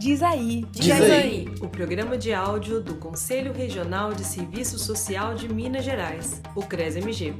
Diz aí. Diz, Diz aí. aí. O programa de áudio do Conselho Regional de Serviço Social de Minas Gerais, o CRES-MG.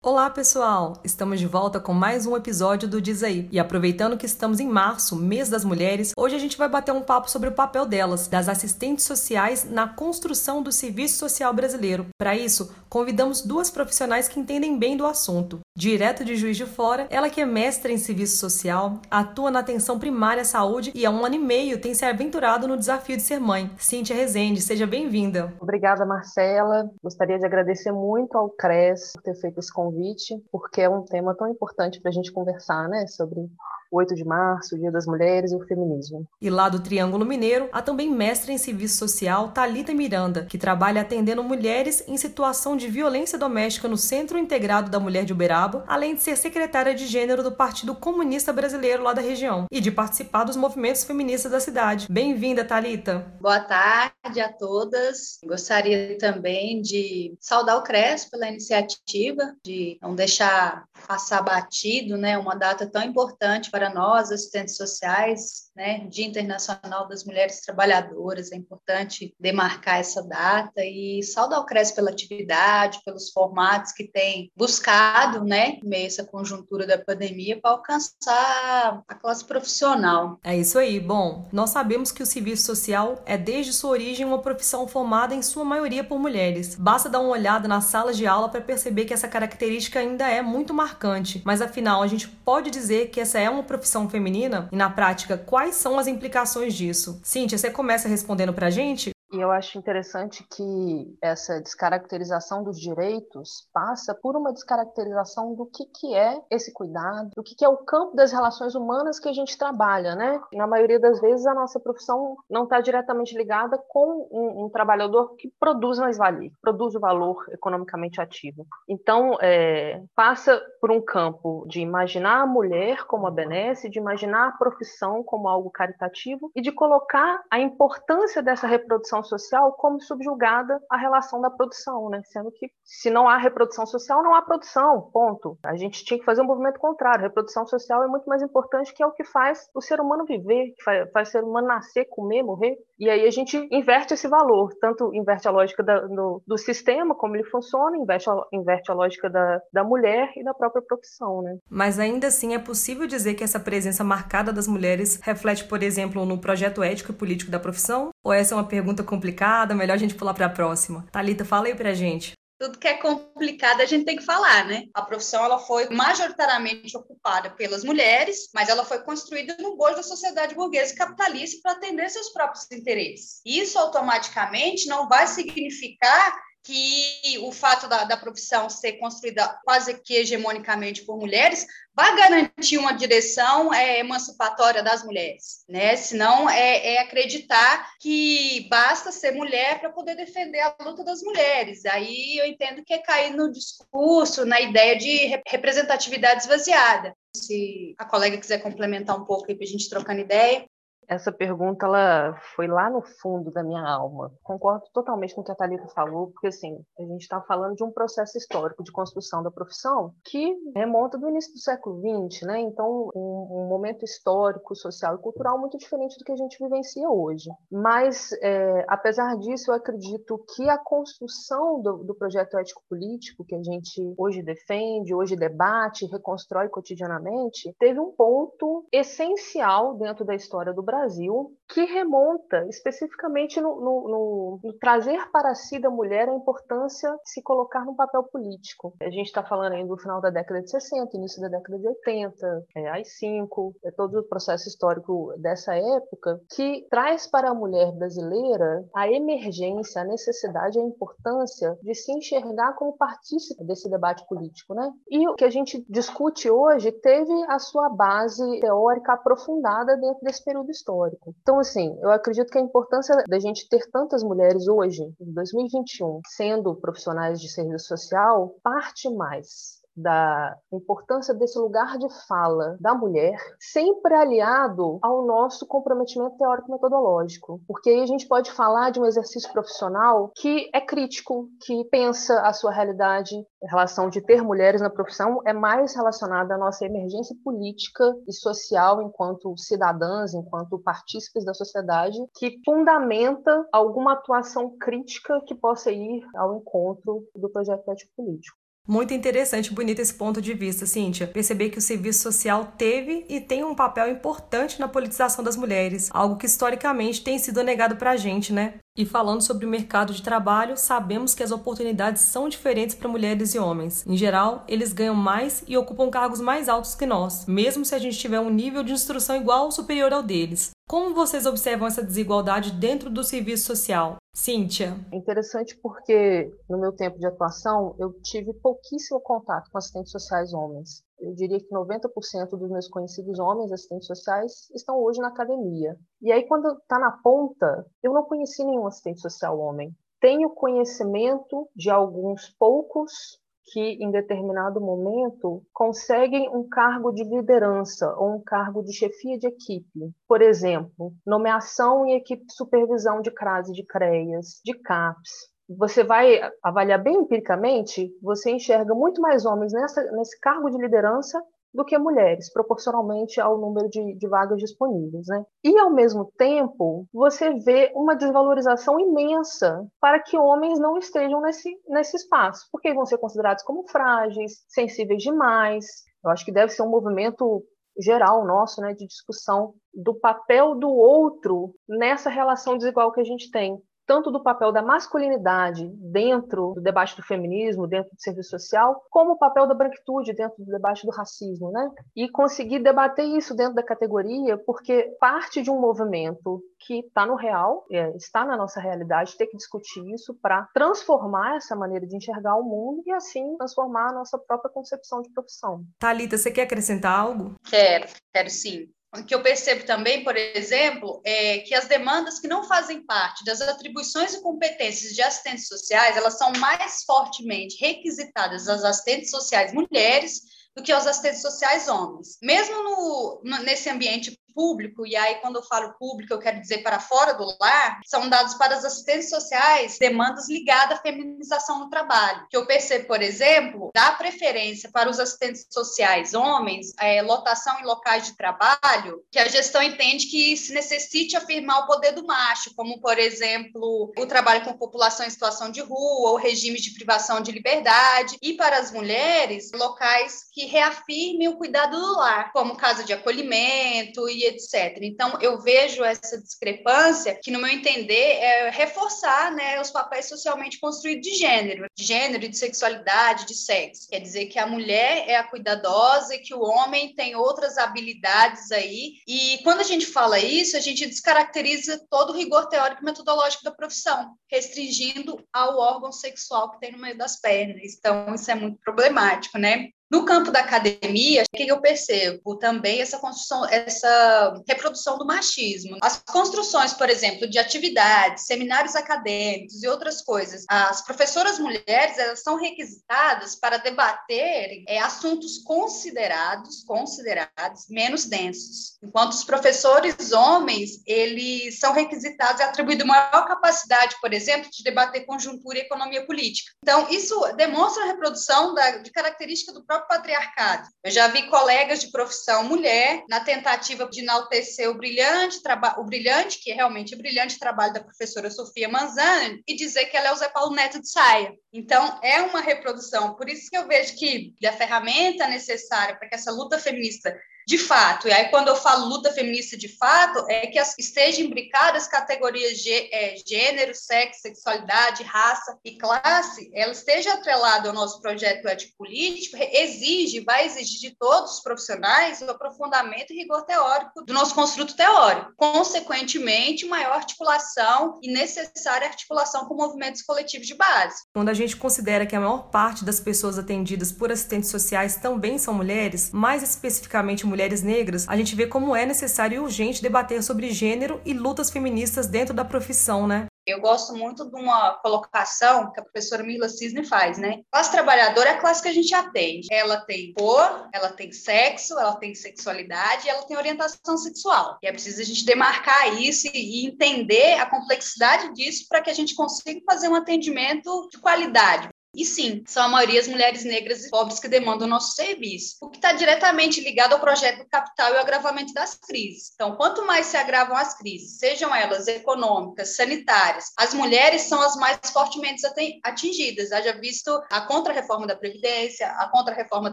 Olá, pessoal! Estamos de volta com mais um episódio do Diz Aí. E aproveitando que estamos em março, mês das mulheres, hoje a gente vai bater um papo sobre o papel delas, das assistentes sociais, na construção do serviço social brasileiro. Para isso, convidamos duas profissionais que entendem bem do assunto. Direto de Juiz de Fora, ela que é mestra em serviço social, atua na atenção primária à saúde e há um ano e meio tem se aventurado no desafio de ser mãe. Cíntia Rezende, seja bem-vinda. Obrigada, Marcela. Gostaria de agradecer muito ao CRES por ter feito esse convite, porque é um tema tão importante para a gente conversar, né, sobre 8 de março, o Dia das Mulheres e o feminismo. E lá do Triângulo Mineiro, há também mestre em serviço social Talita Miranda, que trabalha atendendo mulheres em situação de violência doméstica no Centro Integrado da Mulher de Uberaba, além de ser secretária de gênero do Partido Comunista Brasileiro lá da região e de participar dos movimentos feministas da cidade. Bem-vinda, Talita. Boa tarde a todas. Gostaria também de saudar o CRES pela iniciativa de não deixar passar batido, né, uma data tão importante para nós, assistentes sociais, né, Dia Internacional das Mulheres Trabalhadoras, é importante demarcar essa data e saudar o CRES pela atividade, pelos formatos que tem buscado, né, meio essa conjuntura da pandemia, para alcançar a classe profissional. É isso aí. Bom, nós sabemos que o serviço social é desde sua origem uma profissão formada em sua maioria por mulheres. Basta dar uma olhada nas salas de aula para perceber que essa característica ainda é muito marcante. Mas afinal, a gente pode dizer que essa é uma profissão feminina? E na prática, quais são as implicações disso? Cíntia, você começa respondendo pra gente? E eu acho interessante que essa descaracterização dos direitos passa por uma descaracterização do que, que é esse cuidado, do que, que é o campo das relações humanas que a gente trabalha, né? Na maioria das vezes, a nossa profissão não está diretamente ligada com um, um, trabalhador que produz mais-valia, produz o valor economicamente ativo. Então, é, passa por um campo de imaginar a mulher como a benesse, de imaginar a profissão como algo caritativo e de colocar a importância dessa reprodução social como subjugada à relação da produção, né? Sendo que se não há reprodução social, não há produção, ponto. A gente tinha que fazer um movimento contrário. Reprodução social é muito mais importante que é o que faz o ser humano viver, que faz, faz o ser humano nascer, comer, morrer. E aí a gente inverte esse valor, tanto inverte a lógica da, do, do, sistema, como ele funciona, inverte a, inverte a lógica da, da mulher e da própria profissão, né? Mas ainda assim é possível dizer que essa presença marcada das mulheres reflete, por exemplo, no projeto ético e político da profissão? Ou essa é uma pergunta complicada, melhor a gente pular para a próxima? Talita, fala aí pra gente tudo que é complicado a gente tem que falar, né? A profissão ela foi majoritariamente ocupada pelas mulheres, mas ela foi construída no bojo da sociedade burguesa capitalista para atender seus próprios interesses. Isso automaticamente não vai significar que o fato da, da profissão ser construída quase que hegemonicamente por mulheres vai garantir uma direção é, emancipatória das mulheres, né? Senão é, é acreditar que basta ser mulher para poder defender a luta das mulheres. Aí eu entendo que é cair no discurso, na ideia de representatividade esvaziada. Se a colega quiser complementar um pouco aí para a gente trocando ideia. Essa pergunta ela foi lá no fundo da minha alma. Concordo totalmente com o que a Thalita falou, porque assim, a gente está falando de um processo histórico de construção da profissão que remonta do início do século XX, né? Então, um, um momento histórico, social e cultural muito diferente do que a gente vivencia hoje. Mas, é, apesar disso, eu acredito que a construção do, do projeto ético-político que a gente hoje defende, hoje debate, reconstrói cotidianamente, teve um ponto essencial dentro da história do Brasil Brasil, que remonta especificamente no, no, no, no, trazer para si da mulher a importância de se colocar no papel político. A gente está falando aí do final da década de 60, início da década de 80, é, AI-5, é todo o processo histórico dessa época, que traz para a mulher brasileira a emergência, a necessidade, a importância de se enxergar como partícipe desse debate político. Né? E o que a gente discute hoje teve a sua base teórica aprofundada dentro desse período histórico histórico. Então, assim, eu acredito que a importância da gente ter tantas mulheres hoje, em 2021, sendo profissionais de serviço social, parte mais da importância desse lugar de fala da mulher, sempre aliado ao nosso comprometimento teórico-metodológico. Porque aí a gente pode falar de um exercício profissional que é crítico, que pensa a sua realidade. A relação de ter mulheres na profissão é mais relacionada à nossa emergência política e social enquanto cidadãs, enquanto partícipes da sociedade, que fundamenta alguma atuação crítica que possa ir ao encontro do projeto ético político. Muito interessante e bonito esse ponto de vista, Cíntia. Perceber que o serviço social teve e tem um papel importante na politização das mulheres, algo que historicamente tem sido negado pra gente, né? E falando sobre o mercado de trabalho, sabemos que as oportunidades são diferentes para mulheres e homens. Em geral, eles ganham mais e ocupam cargos mais altos que nós, mesmo se a gente tiver um nível de instrução igual ou superior ao deles. Como vocês observam essa desigualdade dentro do serviço social? Cíntia. É interessante porque no meu tempo de atuação eu tive pouquíssimo contato com assistentes sociais homens. Eu diria que 90% dos meus conhecidos homens assistentes sociais estão hoje na academia. E aí, quando está na ponta, eu não conheci nenhum assistente social homem. Tenho conhecimento de alguns poucos que, em determinado momento, conseguem um cargo de liderança ou um cargo de chefia de equipe. Por exemplo, nomeação em equipe de supervisão de CRAS e de CREAS, de CAPS. Você vai avaliar bem empiricamente, você enxerga muito mais homens nessa, nesse cargo de liderança do que mulheres, proporcionalmente ao número de, de, vagas disponíveis. Né? E, ao mesmo tempo, você vê uma desvalorização imensa para que homens não estejam nesse, nesse espaço, porque vão ser considerados como frágeis, sensíveis demais. Eu acho que deve ser um movimento geral nosso, né, de discussão do papel do outro nessa relação desigual que a gente tem tanto do papel da masculinidade dentro do debate do feminismo, dentro do serviço social, como o papel da branquitude dentro do debate do racismo, né? E conseguir debater isso dentro da categoria, porque parte de um movimento que está no real, é, está na nossa realidade, ter que discutir isso para transformar essa maneira de enxergar o mundo e assim transformar a nossa própria concepção de profissão. Talita, você quer acrescentar algo? Quero, quero sim que eu percebo também, por exemplo, é que as demandas que não fazem parte das atribuições e competências de assistentes sociais, elas são mais fortemente requisitadas às assistentes sociais mulheres do que aos assistentes sociais homens. Mesmo no, nesse ambiente público, e aí quando eu falo público, eu quero dizer para fora do lar, são dados para as assistentes sociais demandas ligadas à feminização no trabalho. Que eu percebo, por exemplo, dá preferência para os assistentes sociais homens, é, lotação em locais de trabalho, que a gestão entende que se necessite afirmar o poder do macho, como, por exemplo, o trabalho com população em situação de rua, ou regime de privação de liberdade, e para as mulheres, locais que reafirmem o cuidado do lar, como casa de acolhimento e etc. Então, eu vejo essa discrepância que, no meu entender, é reforçar né, os papéis socialmente construídos de gênero, de gênero de sexualidade, de sexo. Quer dizer que a mulher é a cuidadosa e que o homem tem outras habilidades aí. E quando a gente fala isso, a gente descaracteriza todo o rigor teórico e metodológico da profissão, restringindo ao órgão sexual que tem no meio das pernas. Então, isso é muito problemático, né? No campo da academia, o que eu percebo? Também essa construção, essa reprodução do machismo. As construções, por exemplo, de atividades, seminários acadêmicos e outras coisas. As professoras mulheres, elas são requisitadas para debater é, assuntos considerados, considerados menos densos. Enquanto os professores homens, eles são requisitados e atribuídos maior capacidade, por exemplo, de debater conjuntura e economia política. Então, isso demonstra a reprodução da, de característica do próprio próprio patriarcado. Eu já vi colegas de profissão mulher na tentativa de enaltecer o brilhante trabalho, o brilhante, que é realmente brilhante trabalho da professora Sofia Manzani, e dizer que ela é o Zé Paulo Neto de saia. Então, é uma reprodução. Por isso que eu vejo que a ferramenta necessária para que essa luta feminista de fato. E aí, quando eu falo luta feminista de fato, é que estejam imbricadas categorias de é, gênero, sexo, sexualidade, raça e classe, ela esteja atrelada ao nosso projeto ético-político, exige, vai exigir de todos os profissionais o aprofundamento e rigor teórico do nosso construto teórico. Consequentemente, maior articulação e necessária articulação com movimentos coletivos de base. Quando a gente considera que a maior parte das pessoas atendidas por assistentes sociais também são mulheres, mais especificamente mulheres mulheres negras, a gente vê como é necessário e urgente debater sobre gênero e lutas feministas dentro da profissão, né? Eu gosto muito de uma colocação que a professora Mila Cisne faz, né? Classe trabalhadora é a classe que a gente atende. Ela tem cor, ela tem sexo, ela tem sexualidade, ela tem orientação sexual. E é preciso a gente demarcar isso e entender a complexidade disso para que a gente consiga fazer um atendimento de qualidade. E sim, são a maioria as mulheres negras e pobres que demandam nosso serviço, o que está diretamente ligado ao projeto do capital e ao agravamento das crises. Então, quanto mais se agravam as crises, sejam elas econômicas, sanitárias, as mulheres são as mais fortemente atingidas. Haja visto a contra-reforma da Previdência, a contra-reforma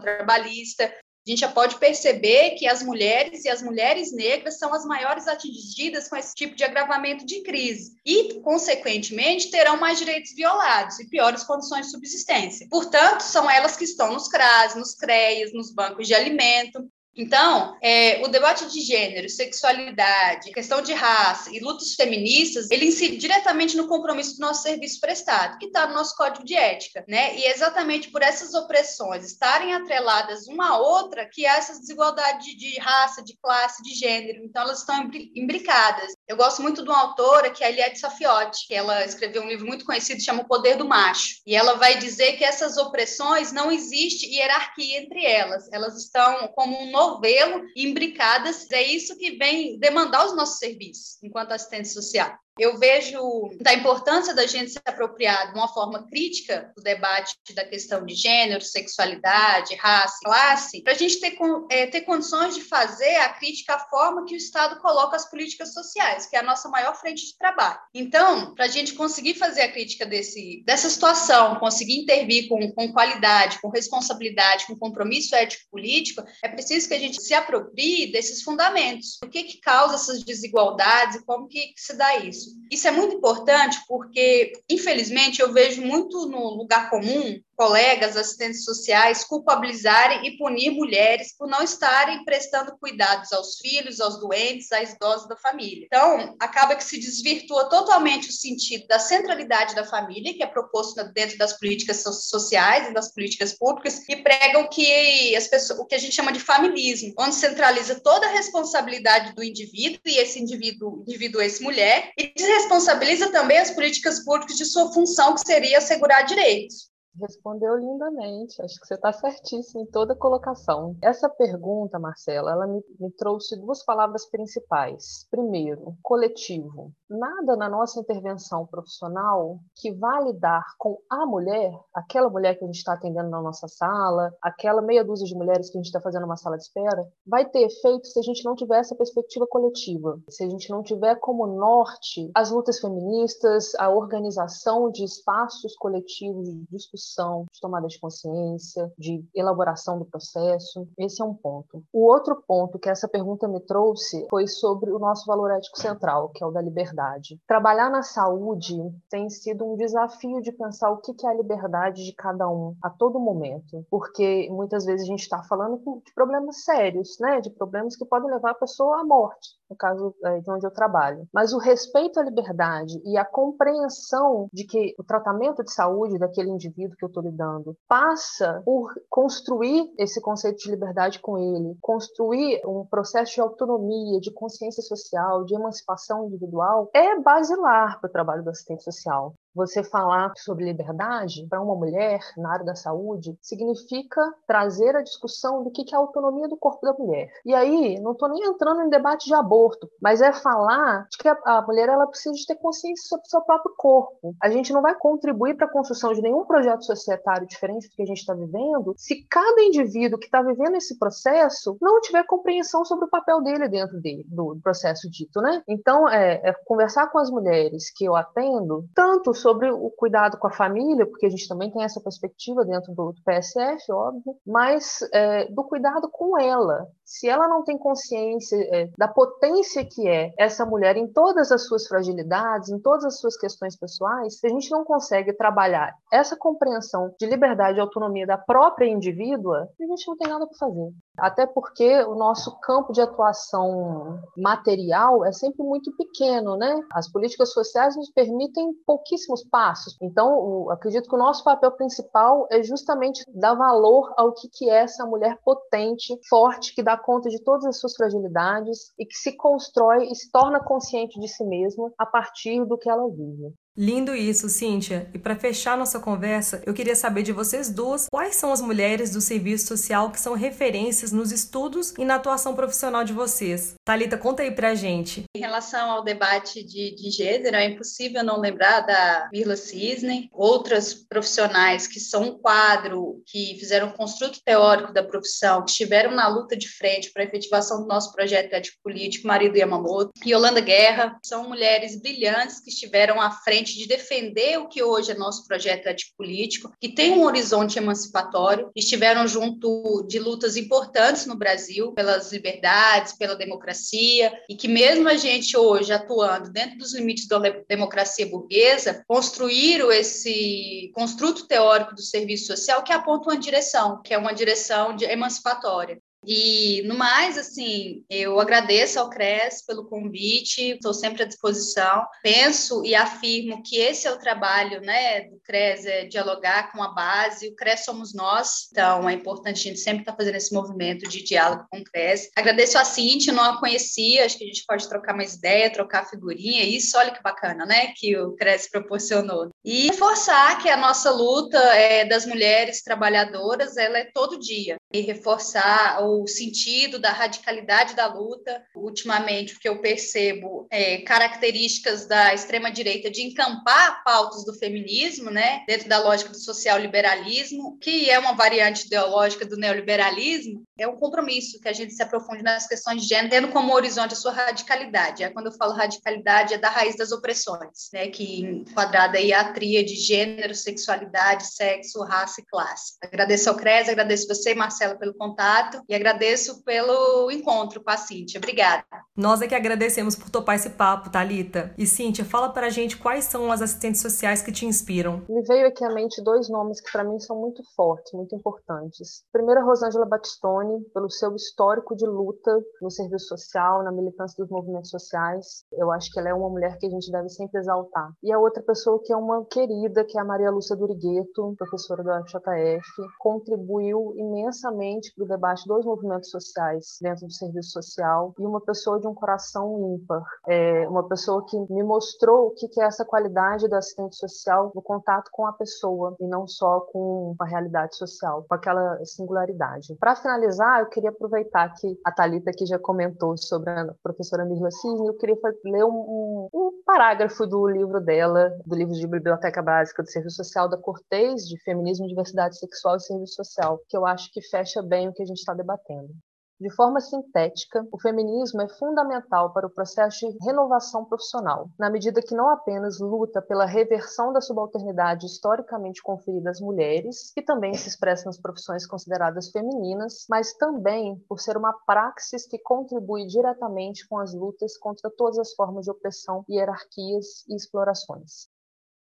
trabalhista, a gente já pode perceber que as mulheres e as mulheres negras são as maiores atingidas com esse tipo de agravamento de crise e, consequentemente, terão mais direitos violados e piores condições de subsistência. Portanto, são elas que estão nos CRAS, nos CREAs, nos bancos de alimento, então, é, o debate de gênero, sexualidade, questão de raça e lutas feministas, ele incide diretamente no compromisso do nosso serviço prestado, que está no nosso código de ética, né? E é exatamente por essas opressões estarem atreladas uma à outra que há essas desigualdades de, de raça, de classe, de gênero. Então, elas estão imbricadas. Eu gosto muito de uma autora que é a Eliette Safiotti, que ela escreveu um livro muito conhecido chama O Poder do Macho. E ela vai dizer que essas opressões não existe hierarquia entre elas. Elas estão como um novelo imbricadas. É isso que vem demandar os nossos serviços enquanto assistente social. Eu vejo da importância da gente se apropriar de uma forma crítica do debate da questão de gênero, sexualidade, raça, classe, para a gente ter, é, ter condições de fazer a crítica à forma que o Estado coloca as políticas sociais, que é a nossa maior frente de trabalho. Então, para a gente conseguir fazer a crítica desse, dessa situação, conseguir intervir com, com qualidade, com responsabilidade, com compromisso ético-político, é preciso que a gente se aproprie desses fundamentos. O que, que causa essas desigualdades e como que, que se dá isso? Isso. Isso é muito importante porque, infelizmente, eu vejo muito no lugar comum colegas, assistentes sociais, culpabilizarem e punir mulheres por não estarem prestando cuidados aos filhos, aos doentes, às idosas da família. Então, acaba que se desvirtua totalmente o sentido da centralidade da família, que é proposto dentro das políticas sociais e das políticas públicas, e pregam que as pessoas, o que a gente chama de familismo, onde centraliza toda a responsabilidade do indivíduo, e esse indivíduo, indivíduo esse mulher, e desresponsabiliza também as políticas públicas de sua função, que seria assegurar direitos. Respondeu lindamente, acho que você está certíssimo em toda colocação. Essa pergunta, Marcela, ela me, me, trouxe duas palavras principais. Primeiro, coletivo. Nada na nossa intervenção profissional que vá lidar com a mulher, aquela mulher que a gente está atendendo na nossa sala, aquela meia dúzia de mulheres que a gente está fazendo uma sala de espera, vai ter efeito se a gente não tiver essa perspectiva coletiva, se a gente não tiver como norte as lutas feministas, a organização de espaços coletivos de discussão discussão, de tomada de consciência, de elaboração do processo. Esse é um ponto. O outro ponto que essa pergunta me trouxe foi sobre o nosso valor ético central, que é o da liberdade. Trabalhar na saúde tem sido um desafio de pensar o que é a liberdade de cada um a todo momento, porque muitas vezes a gente está falando de problemas sérios, né? de problemas que podem levar a pessoa à morte, no caso é, de onde eu trabalho. Mas o respeito à liberdade e a compreensão de que o tratamento de saúde daquele indivíduo que eu estou lidando, passa por construir esse conceito de liberdade com ele, construir um processo de autonomia, de consciência social, de emancipação individual, é basilar para o trabalho do assistente social. Você falar sobre liberdade para uma mulher na área da saúde significa trazer a discussão do que é a autonomia do corpo da mulher. E aí, não estou nem entrando em debate de aborto, mas é falar de que a, mulher ela precisa de ter consciência sobre o seu próprio corpo. A gente não vai contribuir para a construção de nenhum projeto societário diferente do que a gente está vivendo se cada indivíduo que está vivendo esse processo não tiver compreensão sobre o papel dele dentro dele, do processo dito, né? Então, é, é conversar com as mulheres que eu atendo, tanto sobre o cuidado com a família, porque a gente também tem essa perspectiva dentro do, do PSF, óbvio, mas é, do cuidado com ela. Se ela não tem consciência é, da potência que é essa mulher em todas as suas fragilidades, em todas as suas questões pessoais, se a gente não consegue trabalhar essa compreensão de liberdade e autonomia da própria indivídua, a gente não tem nada para fazer. Até porque o nosso campo de atuação material é sempre muito pequeno, né? As políticas sociais nos permitem pouquíssimos passos. Então, acredito que o nosso papel principal é justamente dar valor ao que, que é essa mulher potente, forte, que dá conta de todas as suas fragilidades e que se constrói e se torna consciente de si mesma a partir do que ela vive. Lindo isso, Cíntia. E para fechar nossa conversa, eu queria saber de vocês duas quais são as mulheres do serviço social que são referências nos estudos e na atuação profissional de vocês. Talita, conta aí pra gente. Em relação ao debate de, de gênero, é impossível não lembrar da Mirla Cisne, outras profissionais que são um quadro, que fizeram um construto teórico da profissão, que estiveram na luta de frente para a efetivação do nosso projeto ético político, Marido Yamamoto, e Yolanda Guerra, são mulheres brilhantes que estiveram à frente de defender o que hoje é nosso projeto ético-político, que tem um horizonte emancipatório, estiveram junto de lutas importantes no Brasil pelas liberdades, pela democracia, e que mesmo a gente hoje atuando dentro dos limites da democracia burguesa, construíram esse construto teórico do serviço social que aponta uma direção, que é uma direção de emancipatória. E, no mais, assim, eu agradeço ao CRES pelo convite, estou sempre à disposição. Penso e afirmo que esse é o trabalho né, do CRES, é dialogar com a base. O CRES somos nós, então é importante a gente sempre estar tá fazendo esse movimento de diálogo com o CRES. Agradeço a Cintia, não a conhecia, acho que a gente pode trocar mais ideia, trocar figurinha, isso, olha que bacana, né, que o CRES proporcionou. E reforçar que a nossa luta é, das mulheres trabalhadoras, ela é todo dia. E reforçar o o sentido da radicalidade da luta. Ultimamente, o que eu percebo é características da extrema-direita de encampar pautas do feminismo, né, dentro da lógica do social-liberalismo, que é uma variante ideológica do neoliberalismo, é um compromisso que a gente se aprofunde nas questões de gênero, tendo como horizonte a sua radicalidade. É quando eu falo radicalidade, é da raiz das opressões, né, que enquadrada aí a tríade gênero, sexualidade, sexo, raça e classe. Agradeço ao CRES, agradeço você, Marcela, pelo contato e agradeço pelo encontro com a Cíntia. Obrigada. Nós é que agradecemos por topar esse papo, Talita. E Cíntia, fala para a gente quais são as assistentes sociais que te inspiram. Me veio aqui à mente dois nomes que para mim são muito fortes, muito importantes. Primeiro, a Rosângela Batistone, pelo seu histórico de luta no serviço social, na militância dos movimentos sociais. Eu acho que ela é uma mulher que a gente deve sempre exaltar. E a outra pessoa que é uma querida, que é a Maria Lúcia Durigueto, professora do FJF, contribuiu imensamente para o debate dos movimentos sociais dentro do serviço social e uma pessoa de um coração ímpar, é uma pessoa que me mostrou o que é essa qualidade do assistente social no contato com a pessoa e não só com a realidade social, com aquela singularidade. Para finalizar, eu queria aproveitar que a Talita aqui já comentou sobre a professora Mirla Cisne, eu queria ler um, um parágrafo do livro dela, do livro de Biblioteca Básica do Serviço Social da Cortez, de Feminismo, Diversidade Sexual e Serviço Social, que eu acho que fecha bem o que a gente está debatendo debatendo. De forma sintética, o feminismo é fundamental para o processo de renovação profissional, na medida que não apenas luta pela reversão da subalternidade historicamente conferida às mulheres, que também se expressa nas profissões consideradas femininas, mas também por ser uma praxis que contribui diretamente com as lutas contra todas as formas de opressão, hierarquias e explorações.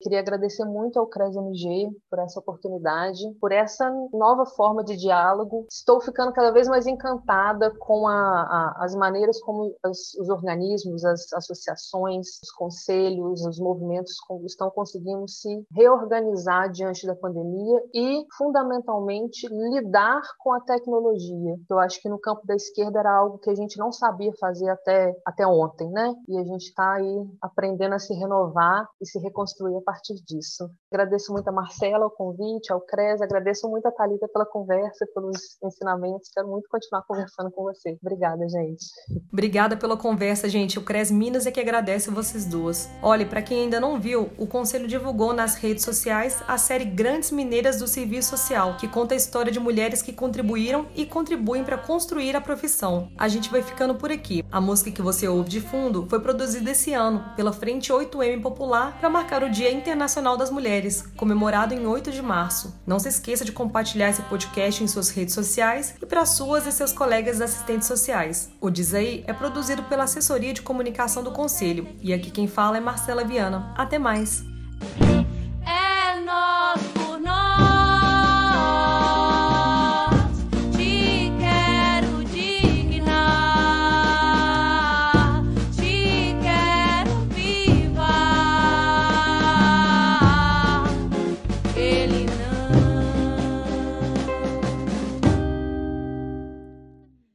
Queria agradecer muito ao CRES MG por essa oportunidade, por essa nova forma de diálogo. Estou ficando cada vez mais encantada com a, a, as maneiras como as, os organismos, as associações, os conselhos, os movimentos estão conseguindo se reorganizar diante da pandemia e, fundamentalmente, lidar com a tecnologia. Eu acho que no campo da esquerda era algo que a gente não sabia fazer até, até ontem, né? E a gente está aí aprendendo a se renovar e se reconstruir a disso. Agradeço muito a Marcela o convite, ao CRES, agradeço muito a Thalita pela conversa, pelos ensinamentos. Quero muito continuar conversando com você. Obrigada, gente. Obrigada pela conversa, gente. O CRES Minas é que agradece vocês duas. Olha, para quem ainda não viu, o Conselho divulgou nas redes sociais a série Grandes Mineiras do Serviço Social, que conta a história de mulheres que contribuíram e contribuem para construir a profissão. A gente vai ficando por aqui. A música que você ouve de fundo foi produzida esse ano pela Frente 8M Popular para marcar o Dia Internacional das Mulheres, comemorado em 8 de março. Não se esqueça de compartilhar esse podcast em suas redes sociais e para suas e seus colegas assistentes sociais. O Diz Aí é produzido pela Assessoria de Comunicação do Conselho e aqui quem fala é Marcela Viana. Até mais!